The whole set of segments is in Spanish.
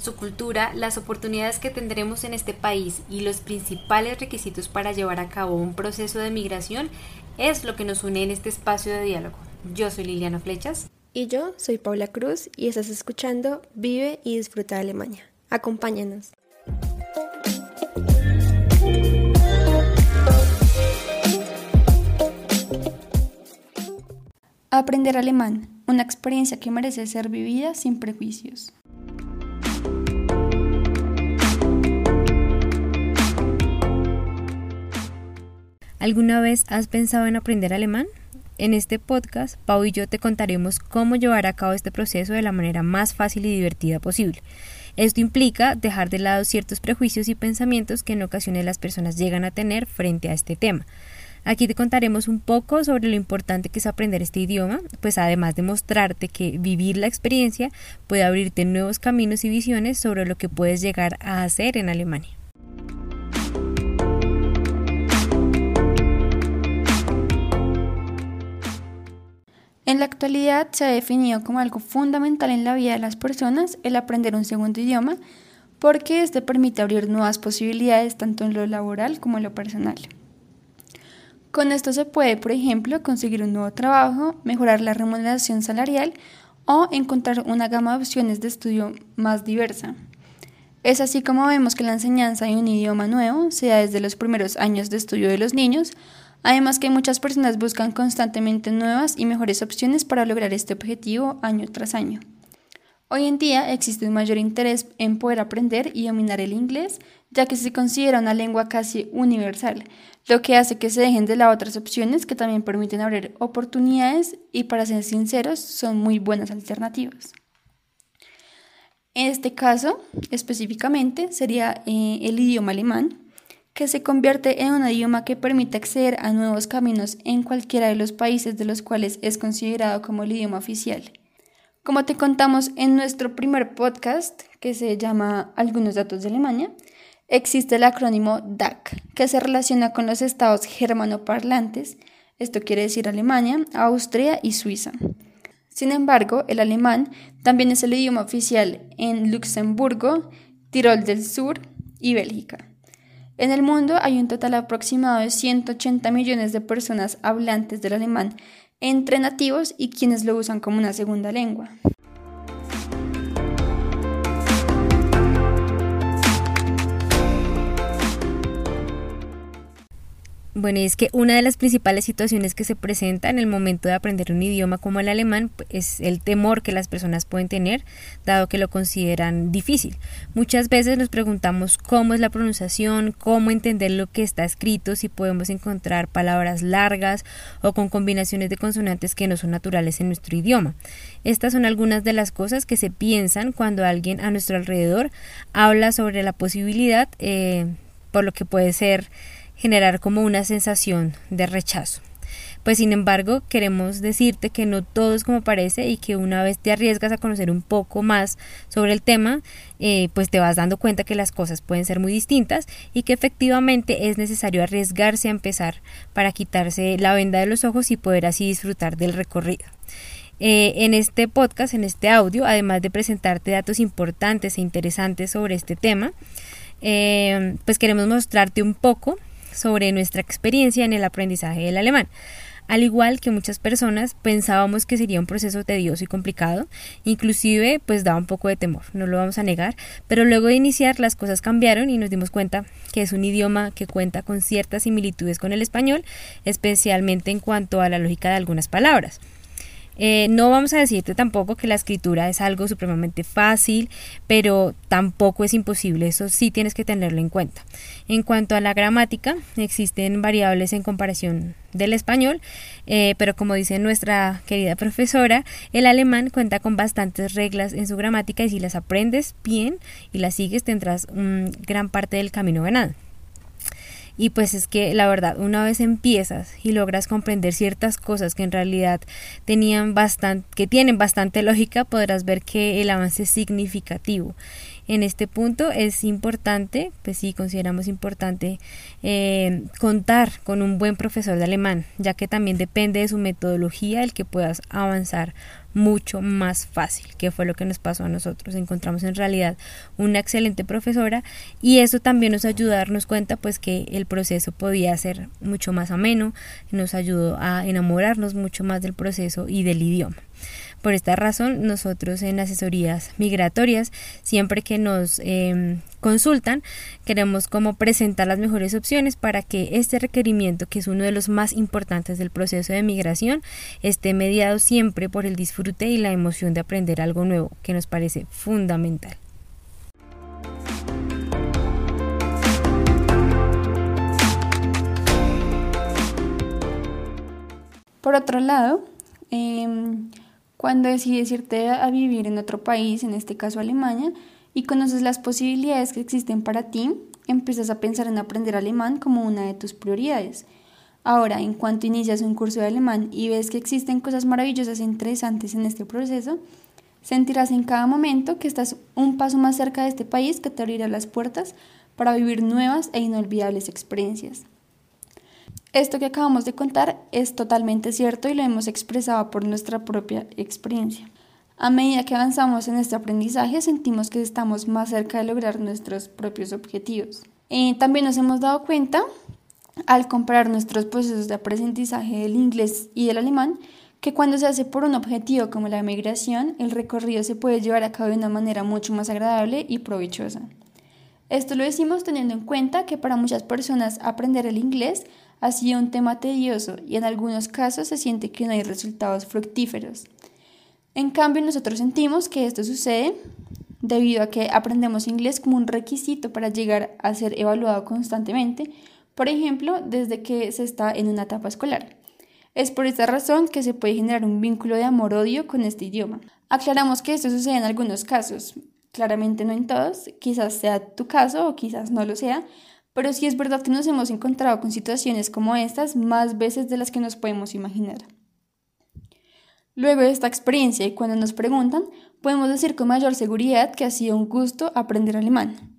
Su cultura, las oportunidades que tendremos en este país y los principales requisitos para llevar a cabo un proceso de migración es lo que nos une en este espacio de diálogo. Yo soy Liliana Flechas. Y yo soy Paula Cruz y estás escuchando Vive y Disfruta de Alemania. Acompáñanos. Aprender alemán, una experiencia que merece ser vivida sin prejuicios. ¿Alguna vez has pensado en aprender alemán? En este podcast, Pau y yo te contaremos cómo llevar a cabo este proceso de la manera más fácil y divertida posible. Esto implica dejar de lado ciertos prejuicios y pensamientos que en ocasiones las personas llegan a tener frente a este tema. Aquí te contaremos un poco sobre lo importante que es aprender este idioma, pues además de mostrarte que vivir la experiencia puede abrirte nuevos caminos y visiones sobre lo que puedes llegar a hacer en Alemania. En la actualidad se ha definido como algo fundamental en la vida de las personas el aprender un segundo idioma porque este permite abrir nuevas posibilidades tanto en lo laboral como en lo personal. Con esto se puede, por ejemplo, conseguir un nuevo trabajo, mejorar la remuneración salarial o encontrar una gama de opciones de estudio más diversa. Es así como vemos que la enseñanza de un idioma nuevo se da desde los primeros años de estudio de los niños, además que muchas personas buscan constantemente nuevas y mejores opciones para lograr este objetivo año tras año. Hoy en día existe un mayor interés en poder aprender y dominar el inglés, ya que se considera una lengua casi universal, lo que hace que se dejen de lado otras opciones que también permiten abrir oportunidades y para ser sinceros son muy buenas alternativas. En este caso, específicamente, sería eh, el idioma alemán, que se convierte en un idioma que permite acceder a nuevos caminos en cualquiera de los países de los cuales es considerado como el idioma oficial. Como te contamos en nuestro primer podcast, que se llama Algunos datos de Alemania, existe el acrónimo DAC, que se relaciona con los estados germanoparlantes, esto quiere decir Alemania, Austria y Suiza. Sin embargo, el alemán también es el idioma oficial en Luxemburgo, Tirol del Sur y Bélgica. En el mundo hay un total aproximado de 180 millones de personas hablantes del alemán, entre nativos y quienes lo usan como una segunda lengua. Bueno, es que una de las principales situaciones que se presenta en el momento de aprender un idioma como el alemán es el temor que las personas pueden tener, dado que lo consideran difícil. Muchas veces nos preguntamos cómo es la pronunciación, cómo entender lo que está escrito, si podemos encontrar palabras largas o con combinaciones de consonantes que no son naturales en nuestro idioma. Estas son algunas de las cosas que se piensan cuando alguien a nuestro alrededor habla sobre la posibilidad, eh, por lo que puede ser generar como una sensación de rechazo. Pues sin embargo, queremos decirte que no todo es como parece y que una vez te arriesgas a conocer un poco más sobre el tema, eh, pues te vas dando cuenta que las cosas pueden ser muy distintas y que efectivamente es necesario arriesgarse a empezar para quitarse la venda de los ojos y poder así disfrutar del recorrido. Eh, en este podcast, en este audio, además de presentarte datos importantes e interesantes sobre este tema, eh, pues queremos mostrarte un poco sobre nuestra experiencia en el aprendizaje del alemán. Al igual que muchas personas pensábamos que sería un proceso tedioso y complicado, inclusive pues daba un poco de temor, no lo vamos a negar, pero luego de iniciar las cosas cambiaron y nos dimos cuenta que es un idioma que cuenta con ciertas similitudes con el español, especialmente en cuanto a la lógica de algunas palabras. Eh, no vamos a decirte tampoco que la escritura es algo supremamente fácil, pero tampoco es imposible, eso sí tienes que tenerlo en cuenta. En cuanto a la gramática, existen variables en comparación del español, eh, pero como dice nuestra querida profesora, el alemán cuenta con bastantes reglas en su gramática y si las aprendes bien y las sigues tendrás gran parte del camino ganado. Y pues es que la verdad, una vez empiezas y logras comprender ciertas cosas que en realidad tenían bastante, que tienen bastante lógica, podrás ver que el avance es significativo. En este punto es importante, pues sí, consideramos importante eh, contar con un buen profesor de alemán, ya que también depende de su metodología el que puedas avanzar mucho más fácil, que fue lo que nos pasó a nosotros. Encontramos en realidad una excelente profesora y eso también nos ayudó a darnos cuenta pues que el proceso podía ser mucho más ameno, nos ayudó a enamorarnos mucho más del proceso y del idioma. Por esta razón, nosotros en asesorías migratorias, siempre que nos em, consultan, queremos como presentar las mejores opciones para que este requerimiento, que es uno de los más importantes del proceso de migración, esté mediado siempre por el disfrute y la emoción de aprender algo nuevo, que nos parece fundamental. Por otro lado, eh, cuando decides irte a vivir en otro país, en este caso Alemania, y conoces las posibilidades que existen para ti, empiezas a pensar en aprender alemán como una de tus prioridades. Ahora, en cuanto inicias un curso de alemán y ves que existen cosas maravillosas e interesantes en este proceso, sentirás en cada momento que estás un paso más cerca de este país que te abrirá las puertas para vivir nuevas e inolvidables experiencias. Esto que acabamos de contar es totalmente cierto y lo hemos expresado por nuestra propia experiencia. A medida que avanzamos en este aprendizaje, sentimos que estamos más cerca de lograr nuestros propios objetivos. Eh, también nos hemos dado cuenta, al comparar nuestros procesos de aprendizaje del inglés y del alemán, que cuando se hace por un objetivo como la migración, el recorrido se puede llevar a cabo de una manera mucho más agradable y provechosa. Esto lo decimos teniendo en cuenta que para muchas personas aprender el inglés sido un tema tedioso y en algunos casos se siente que no hay resultados fructíferos. En cambio, nosotros sentimos que esto sucede debido a que aprendemos inglés como un requisito para llegar a ser evaluado constantemente, por ejemplo, desde que se está en una etapa escolar. Es por esta razón que se puede generar un vínculo de amor-odio con este idioma. Aclaramos que esto sucede en algunos casos, claramente no en todos, quizás sea tu caso o quizás no lo sea, pero sí es verdad que nos hemos encontrado con situaciones como estas más veces de las que nos podemos imaginar. Luego de esta experiencia y cuando nos preguntan, podemos decir con mayor seguridad que ha sido un gusto aprender alemán.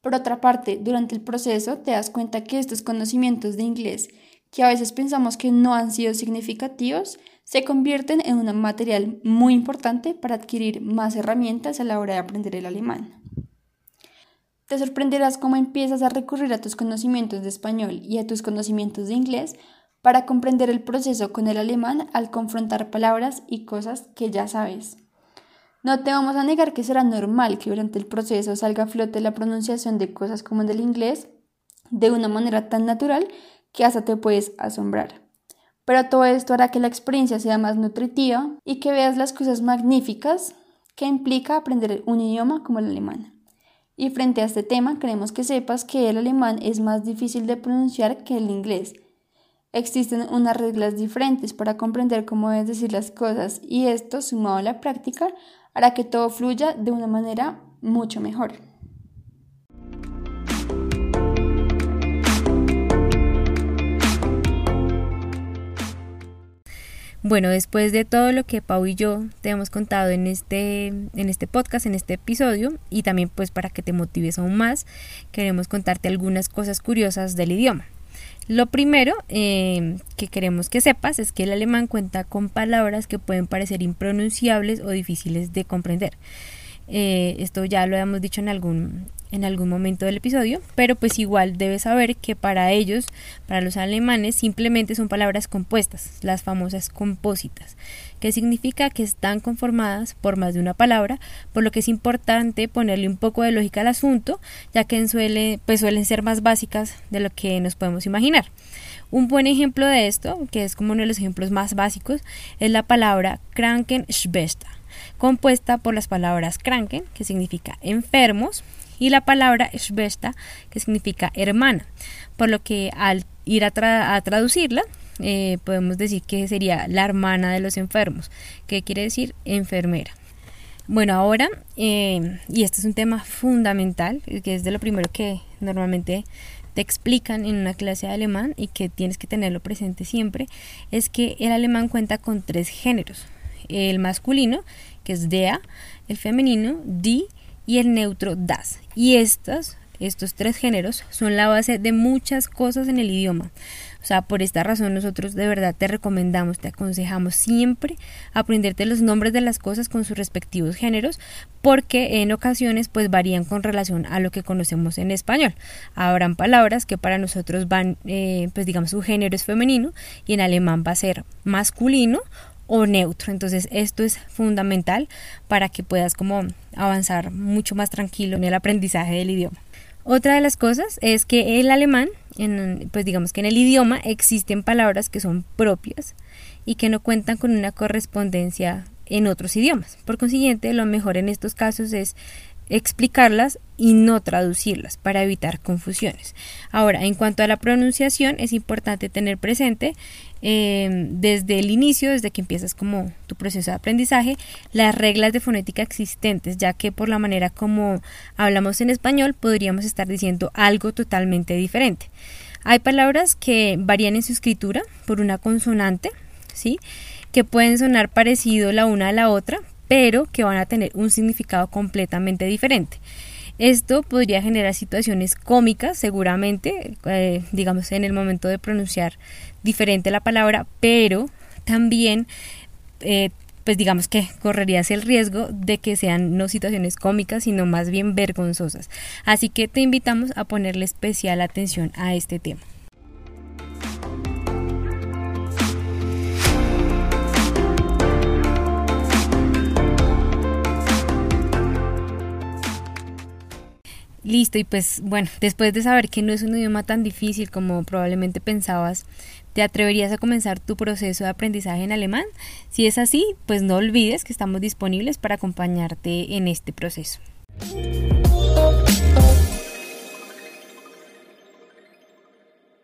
Por otra parte, durante el proceso te das cuenta que estos conocimientos de inglés, que a veces pensamos que no han sido significativos, se convierten en un material muy importante para adquirir más herramientas a la hora de aprender el alemán. Te sorprenderás cómo empiezas a recurrir a tus conocimientos de español y a tus conocimientos de inglés para comprender el proceso con el alemán al confrontar palabras y cosas que ya sabes. No te vamos a negar que será normal que durante el proceso salga a flote la pronunciación de cosas como en el inglés de una manera tan natural que hasta te puedes asombrar. Pero todo esto hará que la experiencia sea más nutritiva y que veas las cosas magníficas que implica aprender un idioma como el alemán. Y frente a este tema, queremos que sepas que el alemán es más difícil de pronunciar que el inglés. Existen unas reglas diferentes para comprender cómo debes decir las cosas y esto, sumado a la práctica, hará que todo fluya de una manera mucho mejor. Bueno, después de todo lo que Pau y yo te hemos contado en este, en este podcast, en este episodio, y también pues para que te motives aún más, queremos contarte algunas cosas curiosas del idioma. Lo primero eh, que queremos que sepas es que el alemán cuenta con palabras que pueden parecer impronunciables o difíciles de comprender. Eh, esto ya lo hemos dicho en algún, en algún momento del episodio, pero pues igual debes saber que para ellos, para los alemanes, simplemente son palabras compuestas, las famosas compósitas, que significa que están conformadas por más de una palabra, por lo que es importante ponerle un poco de lógica al asunto, ya que suele, pues suelen ser más básicas de lo que nos podemos imaginar. Un buen ejemplo de esto, que es como uno de los ejemplos más básicos, es la palabra Krankenschwester, compuesta por las palabras Kranken, que significa enfermos, y la palabra Schwester, que significa hermana, por lo que al ir a, traducirla, eh, podemos decir que sería la hermana de los enfermos, que quiere decir enfermera. Bueno, ahora, eh, y este es un tema fundamental, que es de lo primero que normalmente te explican en una clase de alemán y que tienes que tenerlo presente siempre, es que el alemán cuenta con tres géneros. El masculino, que es der, el femenino, die, y el neutro das. Y estas, estos tres géneros son la base de muchas cosas en el idioma. O sea, por esta razón nosotros de verdad te recomendamos, te aconsejamos siempre aprenderte los nombres de las cosas con sus respectivos géneros, porque en ocasiones pues varían con relación a lo que conocemos en español. Habrán palabras que para nosotros van, eh, pues digamos, su género es femenino y en alemán va a ser masculino o neutro. Entonces esto es fundamental para que puedas como avanzar mucho más tranquilo en el aprendizaje del idioma. Otra de las cosas es que el alemán, pues digamos que en el idioma existen palabras que son propias y que no cuentan con una correspondencia en otros idiomas. Por consiguiente, lo mejor en estos casos es explicarlas y no traducirlas para evitar confusiones. Ahora, en cuanto a la pronunciación, es importante tener presente eh, desde el inicio, desde que empiezas como tu proceso de aprendizaje, las reglas de fonética existentes, ya que por la manera como hablamos en español podríamos estar diciendo algo totalmente diferente. Hay palabras que varían en su escritura por una consonante, ¿sí? que pueden sonar parecido la una a la otra, pero que van a tener un significado completamente diferente. Esto podría generar situaciones cómicas, seguramente, eh, digamos, en el momento de pronunciar diferente la palabra, pero también, eh, pues digamos que correrías el riesgo de que sean no situaciones cómicas, sino más bien vergonzosas. Así que te invitamos a ponerle especial atención a este tema. Listo, y pues bueno, después de saber que no es un idioma tan difícil como probablemente pensabas, ¿te atreverías a comenzar tu proceso de aprendizaje en alemán? Si es así, pues no olvides que estamos disponibles para acompañarte en este proceso.